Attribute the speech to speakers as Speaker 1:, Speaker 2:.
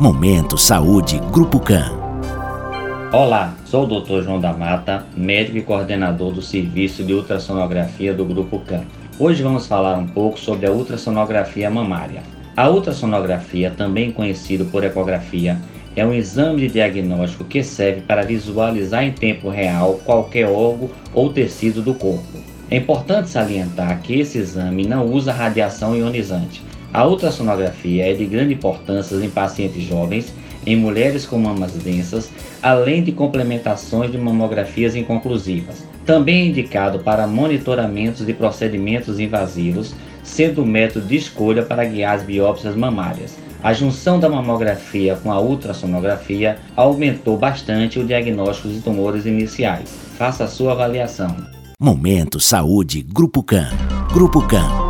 Speaker 1: Momento Saúde Grupo CAM.
Speaker 2: Olá, sou o Dr. João da Mata, médico e coordenador do serviço de ultrassonografia do Grupo CAM. Hoje vamos falar um pouco sobre a ultrassonografia mamária. A ultrassonografia, também conhecida por ecografia, é um exame de diagnóstico que serve para visualizar em tempo real qualquer órgão ou tecido do corpo. É importante salientar que esse exame não usa radiação ionizante, a ultrassonografia é de grande importância em pacientes jovens, em mulheres com mamas densas, além de complementações de mamografias inconclusivas. Também é indicado para monitoramentos de procedimentos invasivos, sendo o método de escolha para guiar as biópsias mamárias. A junção da mamografia com a ultrassonografia aumentou bastante o diagnóstico de tumores iniciais. Faça a sua avaliação.
Speaker 1: Momento Saúde Grupo CAM. Grupo CAM